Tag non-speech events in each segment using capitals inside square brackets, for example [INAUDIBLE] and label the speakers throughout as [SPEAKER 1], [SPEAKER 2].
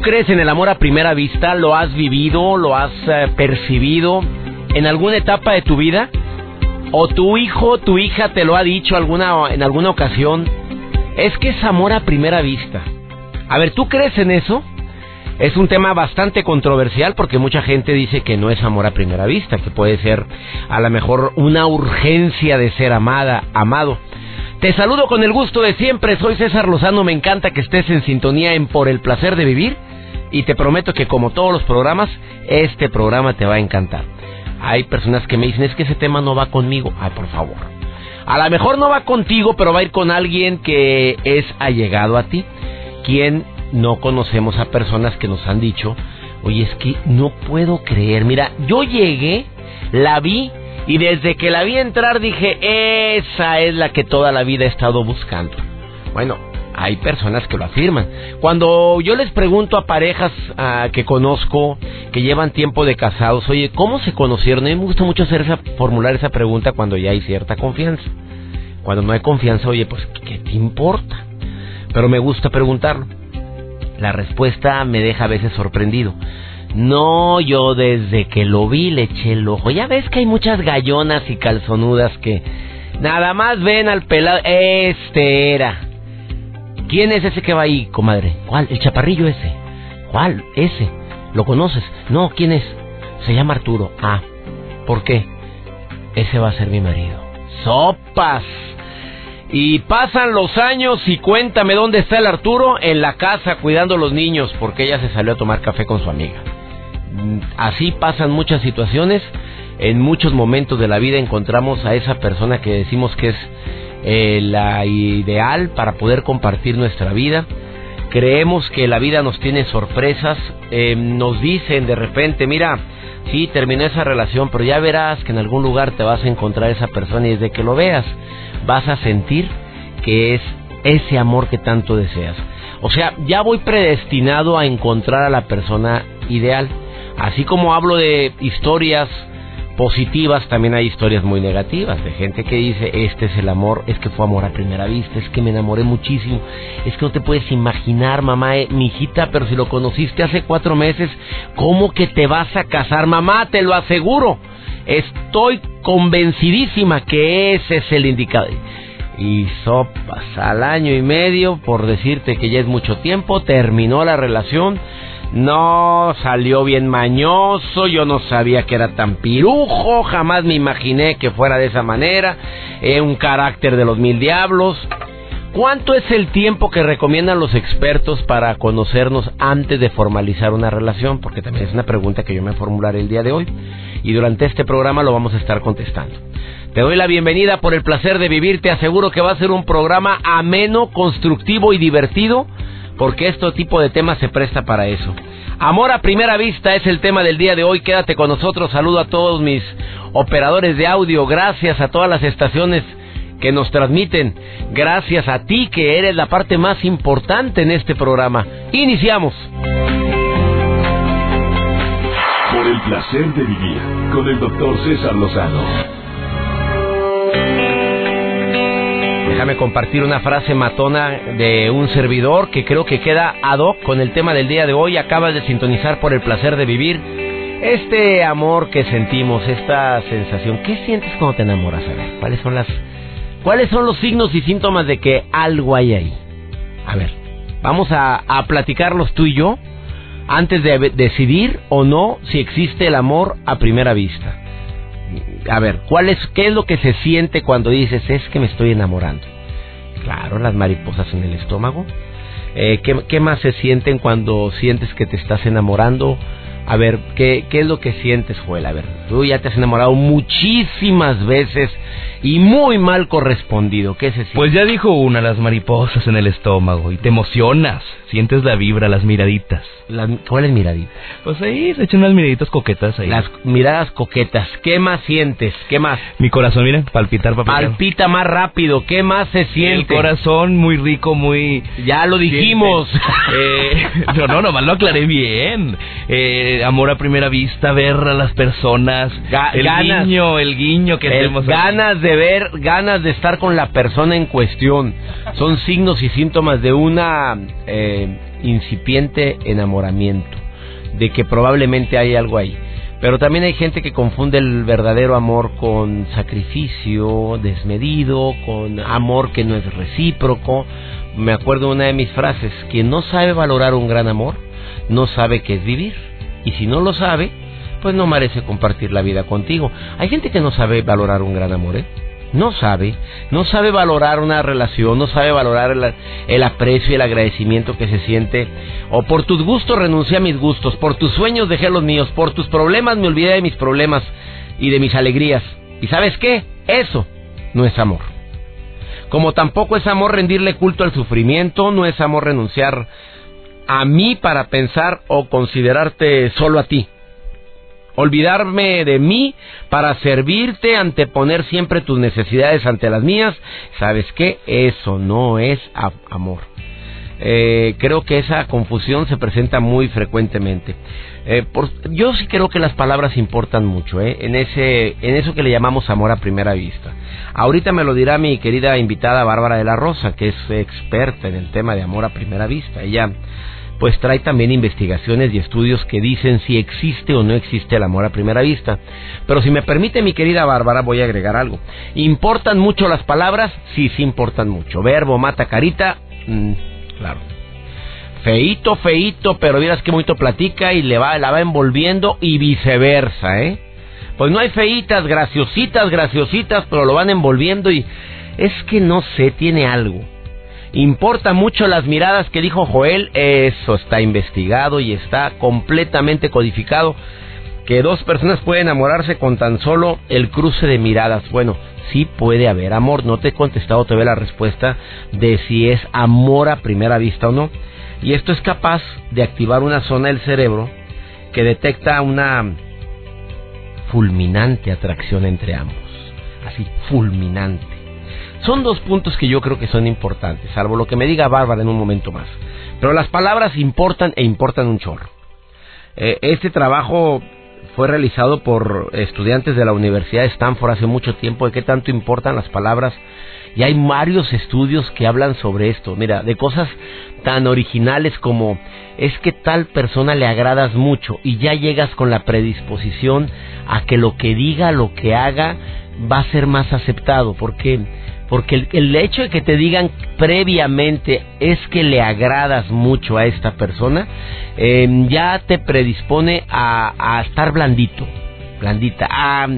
[SPEAKER 1] ¿Tú crees en el amor a primera vista? ¿Lo has vivido? ¿Lo has eh, percibido en alguna etapa de tu vida? ¿O tu hijo, tu hija te lo ha dicho alguna, en alguna ocasión? Es que es amor a primera vista. A ver, ¿tú crees en eso? Es un tema bastante controversial porque mucha gente dice que no es amor a primera vista, que puede ser a lo mejor una urgencia de ser amada, amado. Te saludo con el gusto de siempre, soy César Lozano, me encanta que estés en sintonía en Por el Placer de Vivir y te prometo que como todos los programas, este programa te va a encantar. Hay personas que me dicen, es que ese tema no va conmigo. Ay, por favor. A lo mejor no va contigo, pero va a ir con alguien que es allegado a ti. Quien no conocemos a personas que nos han dicho, oye, es que no puedo creer. Mira, yo llegué, la vi y desde que la vi entrar dije, esa es la que toda la vida he estado buscando. Bueno, hay personas que lo afirman. Cuando yo les pregunto a parejas ah, que conozco, que llevan tiempo de casados, oye, ¿cómo se conocieron? A mí me gusta mucho hacer esa, formular esa pregunta cuando ya hay cierta confianza. Cuando no hay confianza, oye, pues, ¿qué te importa? Pero me gusta preguntarlo. La respuesta me deja a veces sorprendido. No, yo desde que lo vi le eché el ojo. Ya ves que hay muchas gallonas y calzonudas que nada más ven al pelado. Este era. ¿Quién es ese que va ahí, comadre? ¿Cuál? El chaparrillo ese. ¿Cuál? Ese. ¿Lo conoces? No, ¿quién es? Se llama Arturo. Ah, ¿por qué? Ese va a ser mi marido. ¡Sopas! Y pasan los años y cuéntame dónde está el Arturo en la casa cuidando a los niños porque ella se salió a tomar café con su amiga. Así pasan muchas situaciones. En muchos momentos de la vida encontramos a esa persona que decimos que es eh, la ideal para poder compartir nuestra vida. Creemos que la vida nos tiene sorpresas. Eh, nos dicen de repente, mira, sí, terminó esa relación, pero ya verás que en algún lugar te vas a encontrar esa persona y desde que lo veas vas a sentir que es ese amor que tanto deseas. O sea, ya voy predestinado a encontrar a la persona ideal. Así como hablo de historias positivas, también hay historias muy negativas de gente que dice, este es el amor, es que fue amor a primera vista, es que me enamoré muchísimo, es que no te puedes imaginar, mamá, eh, mi hijita, pero si lo conociste hace cuatro meses, ¿cómo que te vas a casar? Mamá, te lo aseguro, estoy convencidísima que ese es el indicado. Y sopas, al año y medio, por decirte que ya es mucho tiempo, terminó la relación no, salió bien mañoso, yo no sabía que era tan pirujo, jamás me imaginé que fuera de esa manera, eh, un carácter de los mil diablos. ¿Cuánto es el tiempo que recomiendan los expertos para conocernos antes de formalizar una relación? Porque también es una pregunta que yo me formularé el día de hoy y durante este programa lo vamos a estar contestando. Te doy la bienvenida por el placer de vivir, te aseguro que va a ser un programa ameno, constructivo y divertido porque este tipo de temas se presta para eso. Amor a primera vista es el tema del día de hoy. Quédate con nosotros. Saludo a todos mis operadores de audio. Gracias a todas las estaciones que nos transmiten. Gracias a ti que eres la parte más importante en este programa. Iniciamos.
[SPEAKER 2] Por el placer de vivir con el doctor César Lozano.
[SPEAKER 1] Déjame compartir una frase matona de un servidor que creo que queda ad hoc con el tema del día de hoy. Acabas de sintonizar por el placer de vivir. Este amor que sentimos, esta sensación, ¿qué sientes cuando te enamoras? A ver, ¿cuáles son las cuáles son los signos y síntomas de que algo hay ahí? A ver, vamos a, a platicarlos tú y yo antes de decidir o no si existe el amor a primera vista a ver, ¿cuál es, ¿qué es lo que se siente cuando dices es que me estoy enamorando? Claro, las mariposas en el estómago. Eh, ¿qué, más se sienten cuando sientes que te estás enamorando? A ver, ¿qué, ¿qué es lo que sientes, Joel? A ver, tú ya te has enamorado muchísimas veces y muy mal correspondido. ¿Qué se siente?
[SPEAKER 3] Pues ya dijo una, las mariposas en el estómago y te emocionas, sientes la vibra, las miraditas.
[SPEAKER 1] Las- ¿Cuáles miraditas?
[SPEAKER 3] Pues ahí se echan unas miraditas coquetas ahí.
[SPEAKER 1] Las miradas coquetas. ¿Qué más sientes? ¿Qué más?
[SPEAKER 3] Mi corazón, mira, palpitar, palpitar.
[SPEAKER 1] Palpita más rápido. ¿Qué más se
[SPEAKER 3] El
[SPEAKER 1] siente?
[SPEAKER 3] corazón muy rico, muy...
[SPEAKER 1] Ya lo dijimos. [LAUGHS]
[SPEAKER 3] Eh, no, no, nomás lo aclaré bien. Eh, amor a primera vista, ver a las personas,
[SPEAKER 1] Ga-
[SPEAKER 3] el
[SPEAKER 1] ganas.
[SPEAKER 3] guiño, el guiño que tenemos.
[SPEAKER 1] ganas de ver, ganas de estar con la persona en cuestión. Son signos y síntomas de una eh, incipiente enamoramiento, de que probablemente hay algo ahí. Pero también hay gente que confunde el verdadero amor con sacrificio desmedido, con amor que no es recíproco. Me acuerdo de una de mis frases, quien no sabe valorar un gran amor, no sabe qué es vivir. Y si no lo sabe, pues no merece compartir la vida contigo. Hay gente que no sabe valorar un gran amor, ¿eh? No sabe, no sabe valorar una relación, no sabe valorar el, el aprecio y el agradecimiento que se siente. O por tus gustos renuncié a mis gustos, por tus sueños dejé los míos, por tus problemas me olvidé de mis problemas y de mis alegrías. ¿Y sabes qué? Eso no es amor. Como tampoco es amor rendirle culto al sufrimiento, no es amor renunciar a mí para pensar o considerarte solo a ti. Olvidarme de mí para servirte, anteponer siempre tus necesidades ante las mías. ¿Sabes qué? Eso no es amor. Eh, creo que esa confusión se presenta muy frecuentemente. Eh, yo sí creo que las palabras importan mucho, ¿eh? en ese, en eso que le llamamos amor a primera vista. Ahorita me lo dirá mi querida invitada Bárbara de la Rosa, que es experta en el tema de amor a primera vista. Ella, pues trae también investigaciones y estudios que dicen si existe o no existe el amor a primera vista. Pero si me permite mi querida Bárbara, voy a agregar algo. ¿Importan mucho las palabras? Sí, sí importan mucho. Verbo mata carita, mm, claro. Feito, feito, pero vieras que bonito platica y le va, la va envolviendo y viceversa, ¿eh? Pues no hay feitas, graciositas, graciositas, pero lo van envolviendo y es que no sé, tiene algo. Importa mucho las miradas que dijo Joel, eso está investigado y está completamente codificado. Que dos personas pueden enamorarse con tan solo el cruce de miradas. Bueno, sí puede haber amor. No te he contestado todavía la respuesta de si es amor a primera vista o no. Y esto es capaz de activar una zona del cerebro que detecta una fulminante atracción entre ambos. Así, fulminante. Son dos puntos que yo creo que son importantes, salvo lo que me diga Bárbara en un momento más. Pero las palabras importan e importan un chorro. Eh, este trabajo fue realizado por estudiantes de la Universidad de Stanford hace mucho tiempo de qué tanto importan las palabras y hay varios estudios que hablan sobre esto. Mira, de cosas tan originales como es que tal persona le agradas mucho y ya llegas con la predisposición a que lo que diga, lo que haga va a ser más aceptado porque porque el, hecho de que te digan previamente es que le agradas mucho a esta persona, eh, ya te predispone a, a estar blandito, blandita. Ah,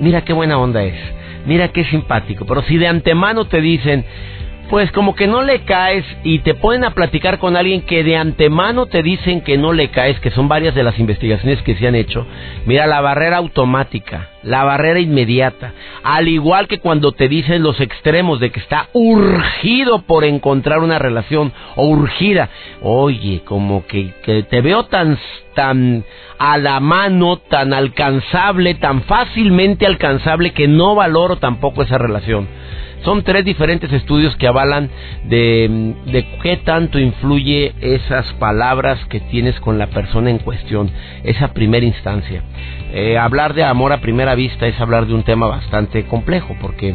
[SPEAKER 1] mira qué buena onda es, mira qué simpático. Pero si de antemano te dicen, pues como que no le caes y te ponen a platicar con alguien que de antemano te dicen que no le caes, que son varias de las investigaciones que se han hecho, mira la barrera automática, la barrera inmediata, al igual que cuando te dicen los extremos de que está urgido por encontrar una relación o urgida, oye, como que, que te veo tan tan a la mano, tan alcanzable, tan fácilmente alcanzable que no valoro tampoco esa relación. Son tres diferentes estudios que avalan de, qué tanto influye esas palabras que tienes con la persona en cuestión, esa primera instancia. Eh, hablar de amor a primera vista es hablar de un tema bastante complejo porque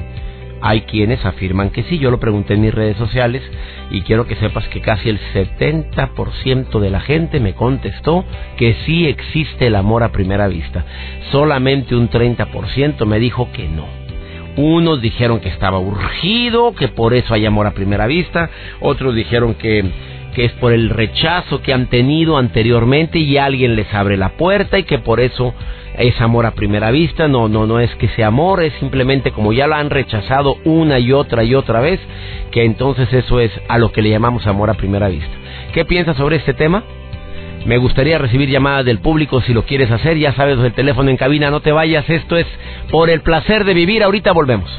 [SPEAKER 1] hay quienes afirman que sí, yo lo pregunté en mis redes sociales y quiero que sepas que casi el 70% de la gente me contestó que sí existe el amor a primera vista. Solamente un 30% me dijo que no. Unos dijeron que estaba urgido, que por eso hay amor a primera vista. Otros dijeron que, que es por el rechazo que han tenido anteriormente y alguien les abre la puerta y que por eso es amor a primera vista. No, no, no es que sea amor, es simplemente como ya lo han rechazado una y otra y otra vez, que entonces eso es a lo que le llamamos amor a primera vista. ¿Qué piensas sobre este tema? Me gustaría recibir llamadas del público si lo quieres hacer. Ya sabes el teléfono en cabina, no te vayas. Esto es por el placer de vivir. Ahorita volvemos.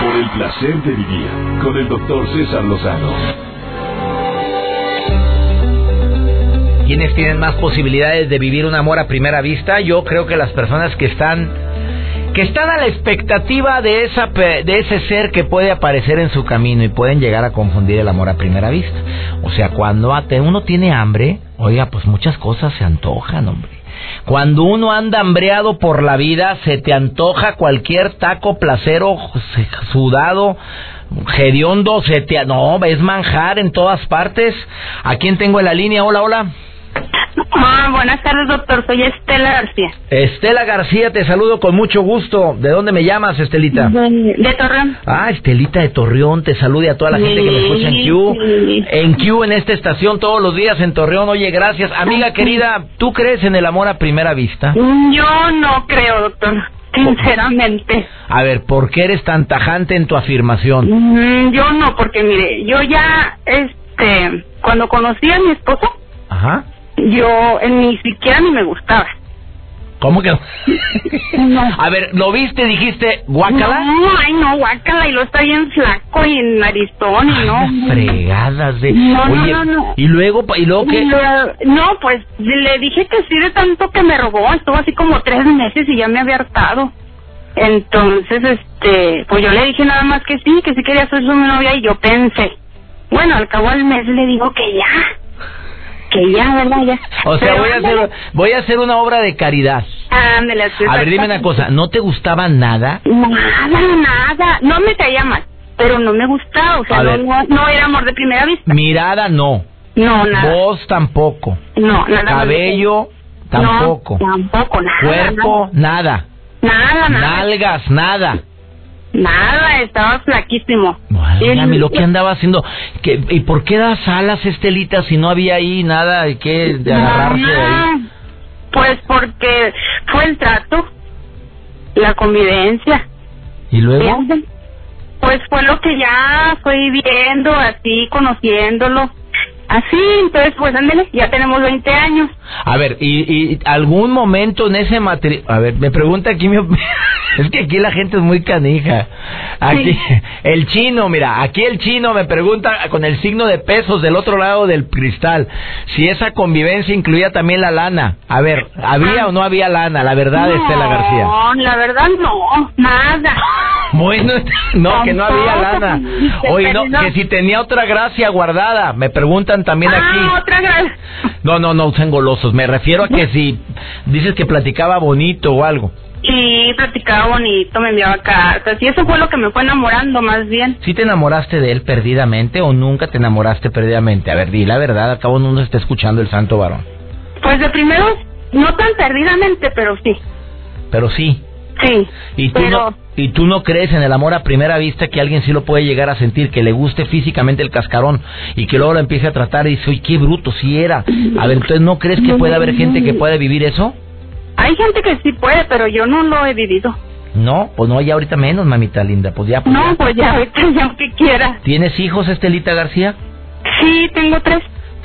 [SPEAKER 2] Por el placer de vivir con el doctor César Lozano.
[SPEAKER 4] ¿Quiénes tienen más posibilidades de vivir un amor a primera vista? Yo creo que las personas que están que están a la expectativa de esa de ese ser que puede aparecer en su camino y pueden llegar a confundir el amor a primera vista. O sea, cuando uno tiene hambre, oiga, pues muchas cosas se antojan, hombre. Cuando uno anda hambreado por la vida, se te antoja cualquier taco placero, sudado, hediondo, se te... No, es manjar en todas partes. ¿A quién tengo en la línea? Hola, hola.
[SPEAKER 5] Ah, buenas tardes, doctor. Soy Estela García.
[SPEAKER 4] Estela García, te saludo con mucho gusto. ¿De dónde me llamas, Estelita?
[SPEAKER 5] De, de Torreón.
[SPEAKER 4] Ah, Estelita de Torreón, te salude a toda la gente que me escucha en Q.
[SPEAKER 5] Sí.
[SPEAKER 4] En Q, en esta estación, todos los días en Torreón. Oye, gracias. Amiga querida, ¿tú crees en el amor a primera vista?
[SPEAKER 5] Yo no creo, doctor. Sinceramente.
[SPEAKER 4] A ver, ¿por qué eres tan tajante en tu afirmación?
[SPEAKER 5] Mm, Yo no, porque mire, yo ya, este, cuando conocí a mi esposo,
[SPEAKER 4] Ajá.
[SPEAKER 5] Yo ni siquiera ni me gustaba.
[SPEAKER 4] ¿Cómo que [LAUGHS] no? A ver, ¿lo viste? Dijiste, guácala.
[SPEAKER 5] No, ay, no, guácala, y lo está bien flaco y narizón, y
[SPEAKER 4] Ay,
[SPEAKER 5] no.
[SPEAKER 4] las fregadas de...
[SPEAKER 5] No, no,
[SPEAKER 4] Oye,
[SPEAKER 5] no, no.
[SPEAKER 4] y luego, ¿y luego qué?
[SPEAKER 5] No, pues le dije que sí de tanto que me robó, estuvo así como tres meses y ya me había hartado. Entonces, este, pues yo le dije nada más que sí, que sí quería ser su novia y yo pensé, bueno, al cabo del mes le digo que ya, que ya, ¿verdad? Ya.
[SPEAKER 4] O sea,
[SPEAKER 5] Pero
[SPEAKER 4] voy a hacer, voy a hacer una obra de caridad.
[SPEAKER 5] Ándale,
[SPEAKER 4] A ver, dime una cosa, ¿no te gustaba nada?
[SPEAKER 5] Nada, nada, no me caía mal, pero no me gustaba, o sea, no, no, no era amor de primera vista.
[SPEAKER 4] Mirada, no.
[SPEAKER 5] No, nada.
[SPEAKER 4] Voz, tampoco.
[SPEAKER 5] No, nada.
[SPEAKER 4] Cabello, tampoco.
[SPEAKER 5] No, tampoco, nada.
[SPEAKER 4] Cuerpo, nada.
[SPEAKER 5] Nada, nada.
[SPEAKER 4] Nalgas, nada.
[SPEAKER 5] Nada, estaba flaquísimo.
[SPEAKER 4] Válgame, lo que andaba haciendo. ¿Qué- ¿Y por qué das alas, Estelita, si no había ahí nada de qué de agarrarse de ahí?
[SPEAKER 5] Ah, Pues porque fue el trato, la convivencia.
[SPEAKER 4] ¿Y luego?
[SPEAKER 5] Pues fue lo que ya fui viendo, así, conociéndolo. Así, entonces, pues ándale, ya tenemos 20 años.
[SPEAKER 4] A ver, ¿y, y algún momento en ese material... A ver, me pregunta aquí mi... [LAUGHS] es que aquí la gente es muy canija. Aquí,
[SPEAKER 5] Sí. [LAUGHS]
[SPEAKER 4] el chino, mira, aquí el chino me pregunta con el signo de pesos del otro lado del cristal, si esa convivencia incluía también la lana. A ver, ¿había o no había lana? La verdad, Estela García.
[SPEAKER 5] No, la verdad no, nada. [LAUGHS]
[SPEAKER 4] Bueno, no, que no había lana. Oye, no, que si tenía otra gracia guardada. Me preguntan también
[SPEAKER 5] Ah,
[SPEAKER 4] aquí.
[SPEAKER 5] otra gran.
[SPEAKER 4] No, no, no usen golosos. Me refiero a que si dices que platicaba bonito o algo.
[SPEAKER 5] Y platicaba bonito, me enviaba cartas. Y eso fue lo que me fue enamorando más bien.
[SPEAKER 4] ¿Sí te enamoraste de él perdidamente o nunca te enamoraste perdidamente? A ver, di la verdad, acabo no nos está escuchando el santo varón.
[SPEAKER 5] Pues de primero, no tan perdidamente, pero sí.
[SPEAKER 4] Pero sí.
[SPEAKER 5] Sí.
[SPEAKER 4] ¿Y tú,
[SPEAKER 5] pero
[SPEAKER 4] no, ¿Y tú no crees en el amor a primera vista que alguien sí lo puede llegar a sentir, que le guste físicamente el cascarón y que luego lo empiece a tratar y dice, uy, qué bruto, sí era? A ver, entonces, ¿no crees que puede haber gente que puede vivir eso?
[SPEAKER 5] hay gente que sí puede, pero yo no lo he vivido.
[SPEAKER 4] No, pues no, ya ahorita menos, mamita linda. Pues ya, pues
[SPEAKER 5] No,
[SPEAKER 4] ya.
[SPEAKER 5] pues ya, ahorita [LAUGHS] ya que quiera.
[SPEAKER 4] ¿Tienes hijos, Estelita García?
[SPEAKER 5] Sí, tengo tres.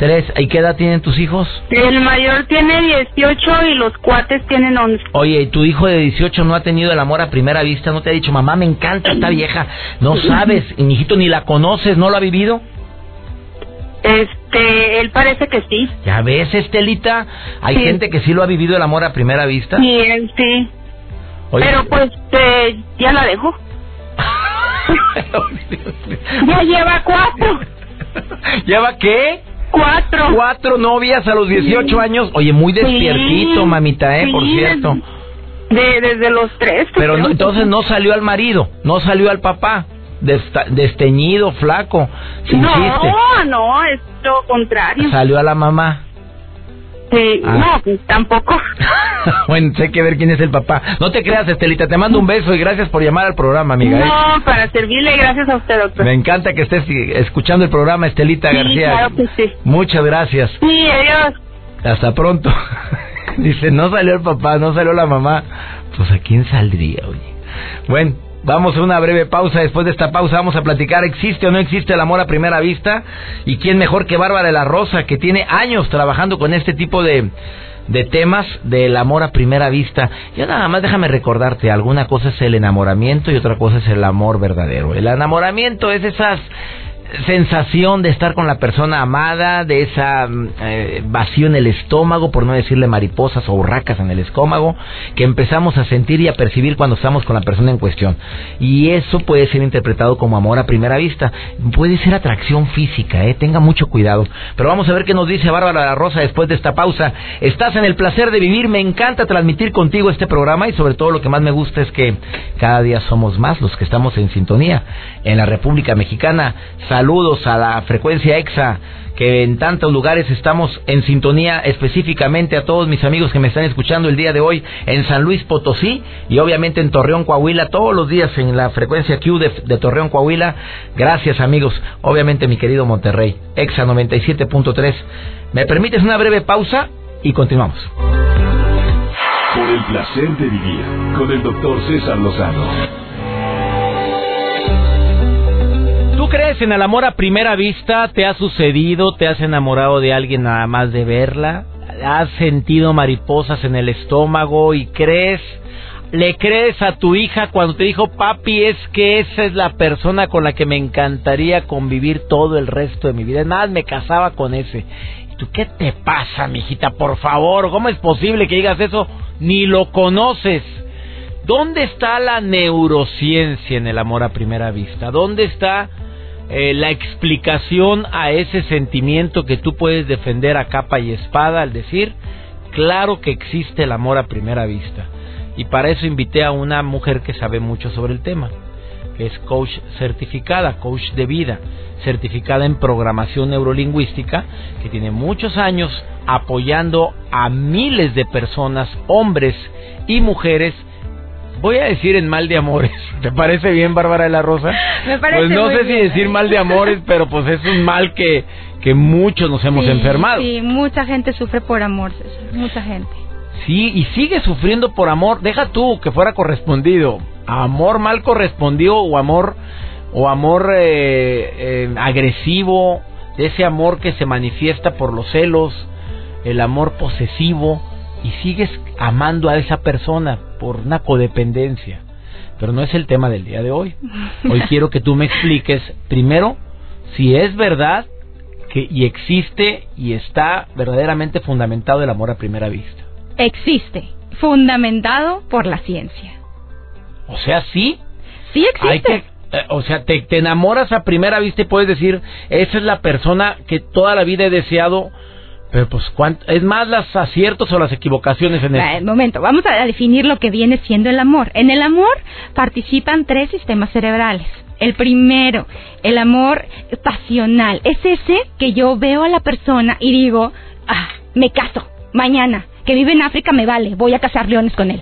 [SPEAKER 4] Tres. ¿Y qué edad tienen tus hijos?
[SPEAKER 5] El mayor tiene 18 y los cuates tienen 11.
[SPEAKER 4] Oye, ¿y tu hijo de 18 no ha tenido el amor a primera vista? ¿No te ha dicho, mamá, me encanta esta vieja? No sabes, y mi hijito ni la conoces, ¿no lo ha vivido?
[SPEAKER 5] Este, él parece que sí.
[SPEAKER 4] Ya ves, Estelita, hay
[SPEAKER 5] Sí.
[SPEAKER 4] gente que sí lo ha vivido el amor a primera vista.
[SPEAKER 5] Sí, él sí.
[SPEAKER 4] Oye,
[SPEAKER 5] Pero pues eh, ya la dejó. [LAUGHS] Ya lleva cuatro.
[SPEAKER 4] ¿Lleva qué?
[SPEAKER 5] Cuatro.
[SPEAKER 4] Cuatro novias a los 18 años. Oye, muy despiertito,
[SPEAKER 5] Sí,
[SPEAKER 4] mamita, ¿eh? Por cierto.
[SPEAKER 5] De, desde los tres.
[SPEAKER 4] Pero no, entonces no salió al marido, no salió al papá. Desta- desteñido, flaco, sin
[SPEAKER 5] no,
[SPEAKER 4] chiste.
[SPEAKER 5] no, es lo contrario.
[SPEAKER 4] Salió a la mamá.
[SPEAKER 5] Sí,
[SPEAKER 4] Ah.
[SPEAKER 5] No, pues tampoco. [LAUGHS]
[SPEAKER 4] bueno, sé que ver quién es el papá. No te creas, Estelita, te mando un beso y gracias por llamar al programa, amiga. ¿eh?
[SPEAKER 5] No, para servirle, gracias a usted, doctor.
[SPEAKER 4] Me encanta que estés escuchando el programa, Estelita
[SPEAKER 5] Sí,
[SPEAKER 4] García.
[SPEAKER 5] claro que sí.
[SPEAKER 4] Muchas gracias.
[SPEAKER 5] Sí, adiós.
[SPEAKER 4] Hasta pronto. [LAUGHS] Dice, no salió el papá, no salió la mamá. Pues a quién saldría, oye. Bueno, vamos a una breve pausa. Después de esta pausa vamos a platicar, ¿existe o no existe el amor a primera vista? ¿Y quién mejor que Bárbara de la Rosa, que tiene años trabajando con este tipo de, de temas del amor a primera vista. Yo nada más déjame recordarte, alguna cosa es el enamoramiento y otra cosa es el amor verdadero. El enamoramiento es esas sensación de estar con la persona amada, de esa mm, eh, vacío en el estómago, por no decirle mariposas o urracas en el estómago, que empezamos a sentir y a percibir cuando estamos con la persona en cuestión. Y eso puede ser interpretado como amor a primera vista. Puede ser atracción física, ¿eh? tenga mucho cuidado. Pero vamos a ver qué nos dice Bárbara La Rosa después de esta pausa. Estás en el placer de vivir, me encanta transmitir contigo este programa y sobre todo lo que más me gusta es que cada día somos más los que estamos en sintonía en la República Mexicana saludos a la frecuencia EXA, que en tantos lugares estamos en sintonía específicamente a todos mis amigos que me están escuchando el día de hoy en San Luis Potosí y obviamente en Torreón, Coahuila, todos los días en la frecuencia Q de, Torreón, Coahuila. Gracias amigos, obviamente mi querido Monterrey, EXA 97.3. ¿Me permites una breve pausa y continuamos?
[SPEAKER 2] Por el placer de vivir con el doctor César Lozano.
[SPEAKER 4] Crees en el amor a primera vista? ¿Te ha sucedido? ¿Te has enamorado de alguien nada más de verla? ¿Has sentido mariposas en el estómago y crees? ¿Le crees a tu hija cuando te dijo, papi, es que esa es la persona con la que me encantaría convivir todo el resto de mi vida? Nada, me casaba con ese. ¿Y tú qué te pasa, mijita? Por favor, ¿cómo es posible que digas eso? Ni lo conoces. ¿Dónde está la neurociencia en el amor a primera vista? ¿Dónde está eh, la explicación a ese sentimiento que tú puedes defender a capa y espada al decir, claro que existe el amor a primera vista. Y para eso invité a una mujer que sabe mucho sobre el tema, que es coach certificada, coach de vida, certificada en programación neurolingüística, que tiene muchos años apoyando a miles de personas, hombres y mujeres, voy a decir en mal de amores. [LAUGHS] ¿Te parece bien, Bárbara de la Rosa? [LAUGHS]
[SPEAKER 6] Me parece
[SPEAKER 4] Pues no sé si decir mal de amores, [LAUGHS] pero pues es un mal que, que muchos nos hemos enfermado.
[SPEAKER 6] Sí, mucha gente sufre por amor, César, mucha gente.
[SPEAKER 4] Sí, y sigue sufriendo por amor. Deja tú que fuera correspondido. Amor mal correspondido o amor o amor eh, eh, agresivo, ese amor que se manifiesta por los celos, el amor posesivo y sigues amando a esa persona por una codependencia. Pero no es el tema del día de hoy. [LAUGHS] Hoy quiero que tú me expliques primero si es verdad que y existe y está verdaderamente fundamentado el amor a primera vista.
[SPEAKER 6] Existe, fundamentado por la ciencia.
[SPEAKER 4] O sea, sí.
[SPEAKER 6] Sí existe.
[SPEAKER 4] Eh, o sea, te, te enamoras a primera vista y puedes decir, esa es la persona que toda la vida he deseado pero pues, ¿es más las aciertos o las equivocaciones en
[SPEAKER 6] el momento, vamos a definir lo que viene siendo el amor. En el amor participan tres sistemas cerebrales. El primero, el amor pasional. Es ese que yo veo a la persona y digo, ah, me caso, mañana. Que vive en África me vale, voy a cazar leones con él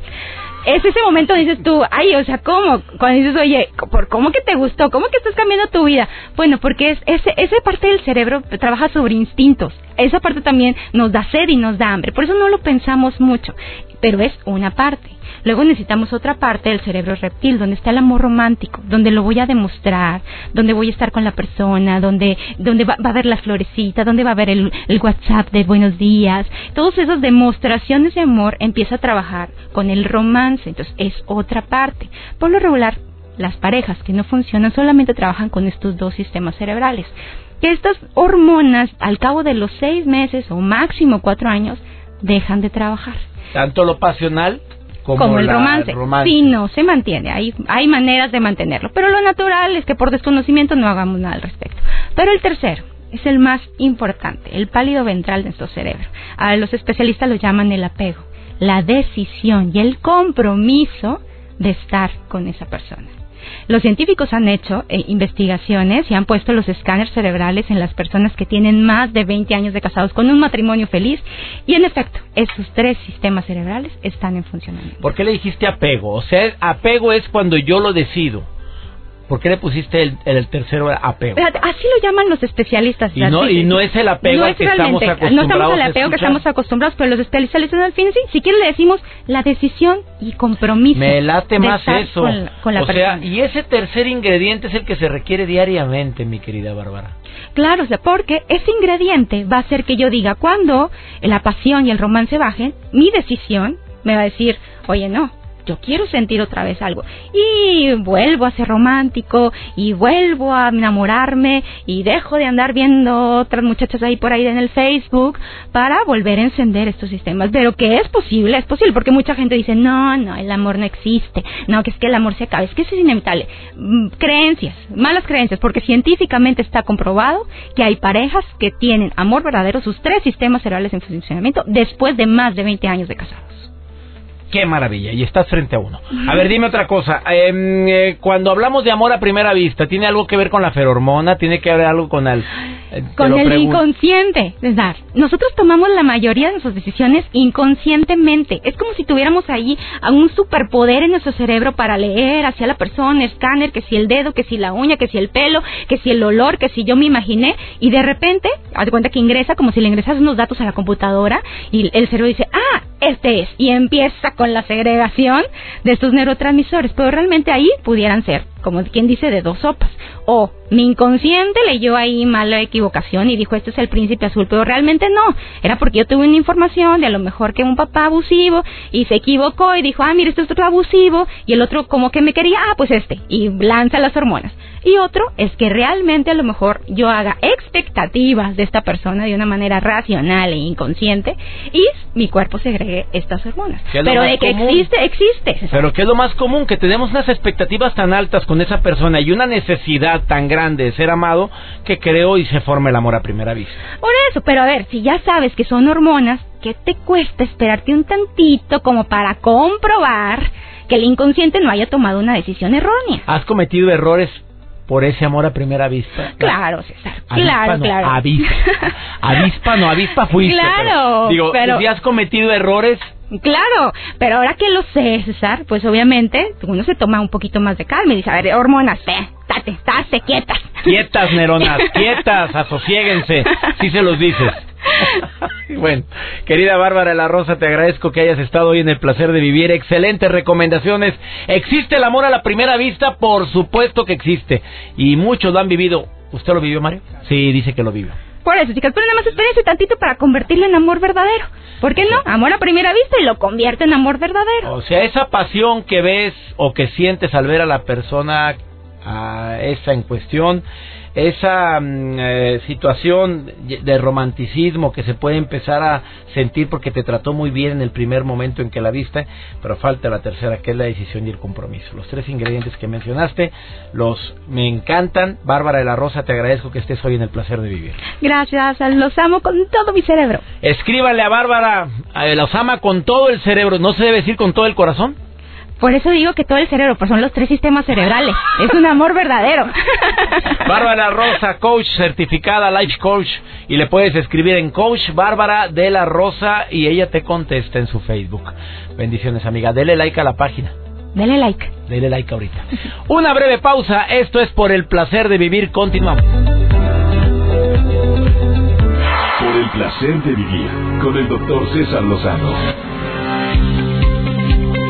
[SPEAKER 6] es ese momento dices tú, ay, o sea, ¿cómo? Cuando dices, oye, ¿por cómo que te gustó? ¿Cómo que estás cambiando tu vida? Bueno, porque es ese, esa parte del cerebro trabaja sobre instintos. Esa parte también nos da sed y nos da hambre. Por eso no lo pensamos mucho. Pero es una parte. Luego necesitamos otra parte del cerebro reptil, donde está el amor romántico, donde lo voy a demostrar, donde voy a estar con la persona, donde, donde va, a haber la florecita, donde va a haber el, el WhatsApp de buenos días. Todas esas demostraciones de amor empieza a trabajar con el romance. Entonces es otra parte. Por lo regular, las parejas que no funcionan solamente trabajan con estos dos sistemas cerebrales. Que estas hormonas, al cabo de los seis meses o máximo cuatro años, dejan de trabajar.
[SPEAKER 4] Tanto lo pasional
[SPEAKER 6] como, el, romance. Sí, no, se mantiene. Hay, hay maneras de mantenerlo. Pero lo natural es que por desconocimiento no hagamos nada al respecto. Pero el tercero es el más importante, el pálido ventral de nuestro cerebro. A los especialistas lo llaman el apego, la decisión y el compromiso de estar con esa persona. Los científicos han hecho eh, investigaciones y han puesto los escáneres cerebrales en las personas que tienen más de 20 años de casados con un matrimonio feliz y en efecto, esos tres sistemas cerebrales están en funcionamiento.
[SPEAKER 4] ¿Por qué le dijiste apego? O sea, apego es cuando yo lo decido.
[SPEAKER 1] ¿Por qué le pusiste el, el tercero apego?
[SPEAKER 6] Fíjate, así lo llaman los especialistas.
[SPEAKER 1] Y no, y no es el apego
[SPEAKER 6] no
[SPEAKER 1] al
[SPEAKER 6] es
[SPEAKER 1] que estamos acostumbrados
[SPEAKER 6] No estamos al apego que estamos acostumbrados, pero los especialistas del fin, sí, si quieren le decimos la decisión y compromiso.
[SPEAKER 1] Me late más eso.
[SPEAKER 6] Con, con la
[SPEAKER 1] o sea, y ese tercer ingrediente es el que se requiere diariamente, mi querida Bárbara.
[SPEAKER 6] Claro, o sea, porque ese ingrediente va a hacer que yo diga, cuando la pasión y el romance bajen, mi decisión me va a decir, oye, no, yo quiero sentir otra vez algo. Y vuelvo a ser romántico, y vuelvo a enamorarme, y dejo de andar viendo otras muchachas ahí por ahí en el Facebook para volver a encender estos sistemas. Pero que es posible, es posible, porque mucha gente dice, no, no, el amor no existe, no, que es que el amor se acaba, es que eso es inevitable. Mm, Creencias, malas creencias, porque científicamente está comprobado que hay parejas que tienen amor verdadero, sus tres sistemas cerebrales en funcionamiento, después de más de 20 años de casados.
[SPEAKER 1] Qué maravilla, y estás frente a uno. A ver, dime otra cosa. em, eh, cuando hablamos de amor a primera vista, ¿tiene algo que ver con la feromona? ¿Tiene que ver algo con el... eh,
[SPEAKER 6] Con el inconsciente, César. Nosotros tomamos la mayoría de nuestras decisiones inconscientemente. Es como si tuviéramos ahí a un superpoder en nuestro cerebro para leer hacia la persona, escáner, que si el dedo, que si la uña, que si el pelo, que si el olor, que si yo me imaginé, y de repente, haz de cuenta que ingresa como si le ingresas unos datos a la computadora, y el cerebro dice, ah, este es, y empieza con la segregación de estos neurotransmisores, pero realmente ahí pudieran ser, como quien dice, de dos sopas. O mi inconsciente leyó ahí mala equivocación y dijo, este es el príncipe azul, pero realmente no, era porque yo tuve una información de a lo mejor que un papá abusivo y se equivocó y dijo, ah, mira, este es otro abusivo, y el otro como que me quería, ah, pues este, y lanza las hormonas. Y otro es que realmente a lo mejor yo haga expectativas de esta persona de una manera racional e inconsciente y mi cuerpo segregue estas hormonas.
[SPEAKER 1] Que
[SPEAKER 6] Pero de que
[SPEAKER 1] común.
[SPEAKER 6] existe, existe.
[SPEAKER 1] Pero ¿qué es lo más común? Que tenemos unas expectativas tan altas con esa persona y una necesidad tan grande de ser amado que creo y se forma el amor a primera vista.
[SPEAKER 6] Por eso, pero a ver, si ya sabes que son hormonas, ¿qué te cuesta esperarte un tantito como para comprobar que el inconsciente no haya tomado una decisión errónea?
[SPEAKER 1] ¿Has cometido errores por ese amor a primera vista?
[SPEAKER 6] Claro, César.
[SPEAKER 1] Avispa,
[SPEAKER 6] claro,
[SPEAKER 1] no,
[SPEAKER 6] claro.
[SPEAKER 1] Avispa. Avispa, no, avispa fuiste.
[SPEAKER 6] Claro,
[SPEAKER 1] pero, digo,
[SPEAKER 6] pero-
[SPEAKER 1] si has cometido errores,
[SPEAKER 6] Claro, pero ahora que lo sé, César, pues obviamente uno se toma un poquito más de calma y dice, a ver, hormonas, eh, estate, estate, quietas.
[SPEAKER 1] quietas, neuronas, [LAUGHS] quietas, asosiéguense, si se los dices. [LAUGHS] Bueno, querida Bárbara de la Rosa, te agradezco que hayas estado hoy en el placer de vivir. Excelentes recomendaciones. ¿Existe el amor a la primera vista? Por supuesto que existe. Y muchos lo han vivido. ¿Usted lo vivió, Mario? Sí, dice que lo vivió.
[SPEAKER 6] Por eso, chicas, pero nada más espérense tantito para convertirlo en amor verdadero. ¿Por qué no? Amor a primera vista y lo convierte en amor verdadero.
[SPEAKER 1] O sea, esa pasión que ves o que sientes al ver a la persona, a esa en cuestión, esa mm, eh, situación de romanticismo que se puede empezar a sentir porque te trató muy bien en el primer momento en que la viste, pero falta la tercera que es la decisión y el compromiso. Los tres ingredientes que mencionaste, los me encantan. Bárbara de la Rosa, te agradezco que estés hoy en el placer de vivir.
[SPEAKER 6] Gracias, los amo con todo mi cerebro.
[SPEAKER 1] Escríbale a Bárbara, eh, los ama con todo el cerebro, ¿no se debe decir con todo el corazón?
[SPEAKER 6] Por eso digo que todo el cerebro, pues son los tres sistemas cerebrales. Es un amor verdadero. [LAUGHS]
[SPEAKER 1] Bárbara Rosa, coach certificada, life coach, y le puedes escribir en coach Bárbara de la Rosa y ella te contesta en su Facebook. Bendiciones, amiga. Dele like a la página.
[SPEAKER 6] Dele like.
[SPEAKER 1] Dele like ahorita. Una breve pausa. Esto es por el placer de vivir. Continuamos.
[SPEAKER 2] Por el placer de vivir con el doctor César Lozano.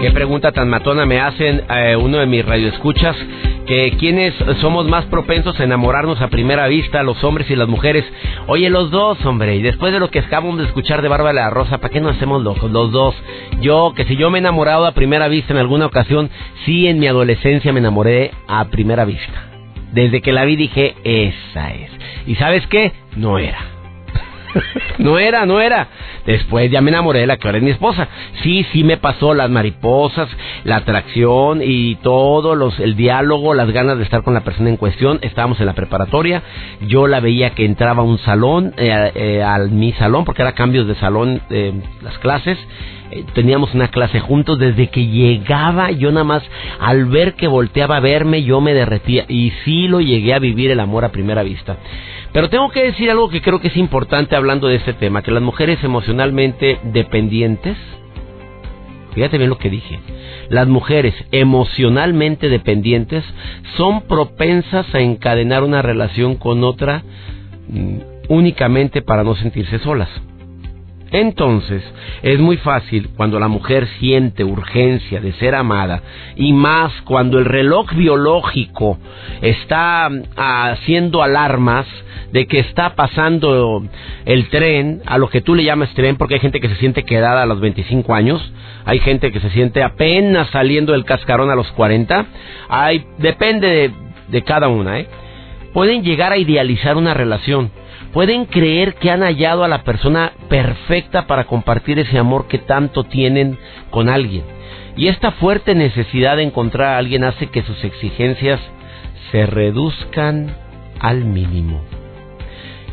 [SPEAKER 1] Qué pregunta tan matona me hacen eh, uno de mis radioescuchas. Que quiénes somos más propensos a enamorarnos a primera vista, los hombres y las mujeres. Oye, los dos, hombre. Y después de lo que acabamos de escuchar de Bárbara la Rosa, ¿para qué no hacemos locos? Los dos. Yo, que si yo me he enamorado a primera vista en alguna ocasión, sí en mi adolescencia me enamoré a primera vista. Desde que la vi dije, esa es. ¿Y sabes qué? No era. [LAUGHS] No era, no era. Después ya me enamoré de la que ahora es mi esposa. Sí, sí me pasó las mariposas, la atracción y todo, los, el diálogo, las ganas de estar con la persona en cuestión. Estábamos en la preparatoria. Yo la veía que entraba a un salón, eh, eh, al mi salón, porque era cambios de salón, eh, las clases. Eh, teníamos una clase juntos desde que llegaba yo nada más al ver que volteaba a verme yo me derretía y sí lo llegué a vivir el amor a primera vista pero tengo que decir algo que creo que es importante hablando de este tema que las mujeres emocionalmente dependientes Fíjate bien lo que dije. Las mujeres emocionalmente dependientes son propensas a encadenar una relación con otra mm, únicamente para no sentirse solas. Entonces, es muy fácil cuando la mujer siente urgencia de ser amada y más cuando el reloj biológico está mm, haciendo alarmas de que está pasando el tren, a lo que tú le llamas tren, porque hay gente que se siente quedada a los 25 años, hay gente que se siente apenas saliendo del cascarón a los 40, hay, depende de, de cada una, ¿eh? Pueden llegar a idealizar una relación pueden creer que han hallado a la persona perfecta para compartir ese amor que tanto tienen con alguien. Y esta fuerte necesidad de encontrar a alguien hace que sus exigencias se reduzcan al mínimo.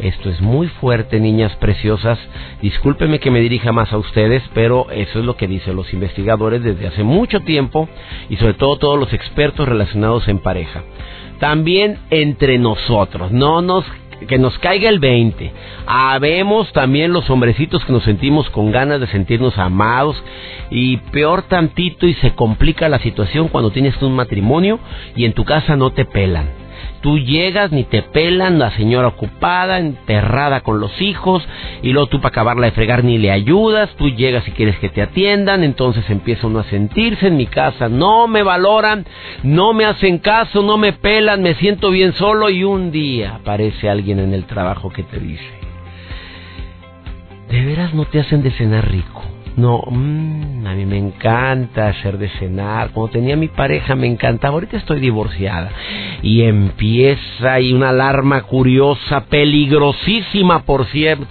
[SPEAKER 1] Esto es muy fuerte, niñas preciosas. Discúlpeme que me dirija más a ustedes, pero eso es lo que dicen los investigadores desde hace mucho tiempo y sobre todo todos los expertos relacionados en pareja. También entre nosotros, no nos que nos caiga el 20. Habemos también los hombrecitos que nos sentimos con ganas de sentirnos amados y peor tantito y se complica la situación cuando tienes un matrimonio y en tu casa no te pelan. Tú llegas, ni te pelan, la señora ocupada, enterrada con los hijos, y luego tú para acabarla de fregar ni le ayudas, tú llegas y quieres que te atiendan, entonces empieza uno a sentirse en mi casa, no me valoran, no me hacen caso, no me pelan, me siento bien solo y un día aparece alguien en el trabajo que te dice, ¿de veras no te hacen de cenar rico? No, mmm, a mí me encanta hacer de cenar. Cuando tenía mi pareja me encantaba. Ahorita estoy divorciada. Y empieza ahí una alarma curiosa, peligrosísima, por cierto.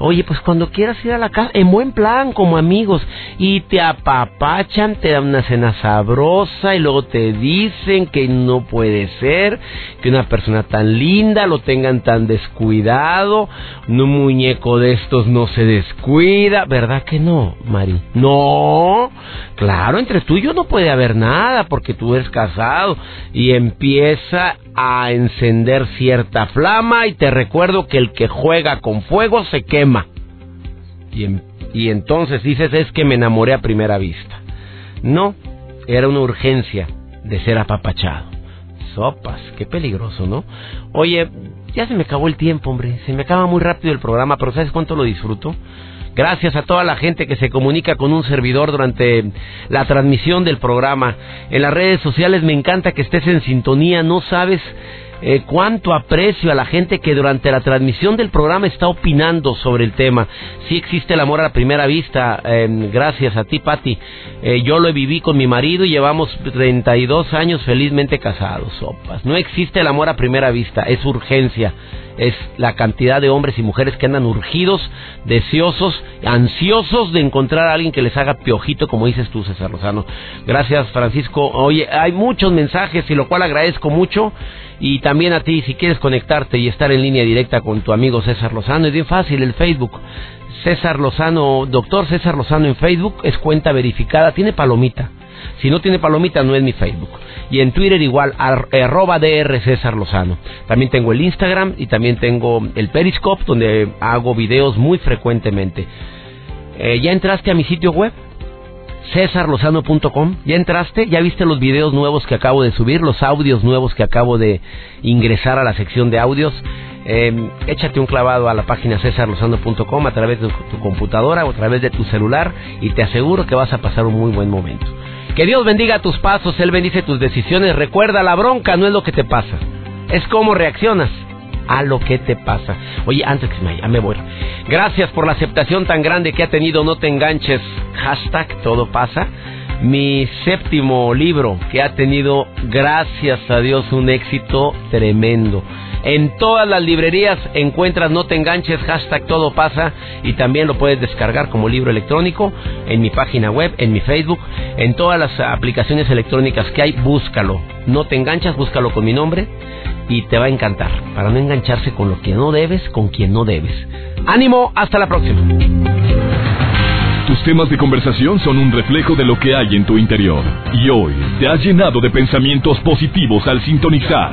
[SPEAKER 1] Oye, pues cuando quieras ir a la casa, en buen plan, como amigos, y te apapachan, te dan una cena sabrosa y luego te dicen que no puede ser que una persona tan linda lo tengan tan descuidado. Un muñeco de estos no se descuida, ¿verdad que no? Mari. No, claro, entre tú y yo no puede haber nada porque tú eres casado y empieza a encender cierta flama y te recuerdo que el que juega con fuego se quema. Y, y entonces dices es que me enamoré a primera vista. No, era una urgencia de ser apapachado. Sopas, qué peligroso, ¿no? Oye, ya se me acabó el tiempo, hombre. Se me acaba muy rápido el programa, pero ¿sabes cuánto lo disfruto? Gracias a toda la gente que se comunica con un servidor durante la transmisión del programa. En las redes sociales me encanta que estés en sintonía, no sabes eh, cuánto aprecio a la gente que durante la transmisión del programa está opinando sobre el tema. Sí existe el amor a primera vista, em, gracias a ti, Patti. Eh, yo lo viví con mi marido y llevamos 32 años felizmente casados, sopas. No existe el amor a primera vista, es urgencia es la cantidad de hombres y mujeres que andan urgidos, deseosos, ansiosos de encontrar a alguien que les haga piojito, como dices tú, César Lozano. Gracias, Francisco. Oye, hay muchos mensajes y lo cual agradezco mucho. Y también a ti, si quieres conectarte y estar en línea directa con tu amigo César Lozano, es bien fácil, el Facebook. César Lozano, doctor César Lozano en Facebook, es cuenta verificada, tiene palomita. Si no tiene palomita, no es mi Facebook. Y en Twitter igual, arroba DR César Lozano. También tengo el Instagram y también tengo el Periscope, donde hago videos muy frecuentemente. Eh, ¿Ya entraste a mi sitio web? cesarlozano.com. ¿Ya entraste? ¿Ya viste los videos nuevos que acabo de subir? Los audios nuevos que acabo de ingresar a la sección de audios. Eh, échate un clavado a la página cesarlozano.com a través de tu computadora o a través de tu celular y te aseguro que vas a pasar un muy buen momento. Que Dios bendiga tus pasos, Él bendice tus decisiones. Recuerda, la bronca no es lo que te pasa, es cómo reaccionas a lo que te pasa. Oye, antes que me, ya me voy. Gracias por la aceptación tan grande que ha tenido No te enganches. Hashtag todo pasa. Mi séptimo libro que ha tenido, gracias a Dios, un éxito tremendo. En todas las librerías encuentras No te enganches, hashtag todo pasa y también lo puedes descargar como libro electrónico en mi página web, en mi Facebook, en todas las aplicaciones electrónicas que hay, búscalo. No te enganchas, búscalo con mi nombre y te va a encantar. Para no engancharse con lo que no debes, con quien no debes. Ánimo, hasta la próxima.
[SPEAKER 2] Tus temas de conversación son un reflejo de lo que hay en tu interior. Y hoy te has llenado de pensamientos positivos al sintonizar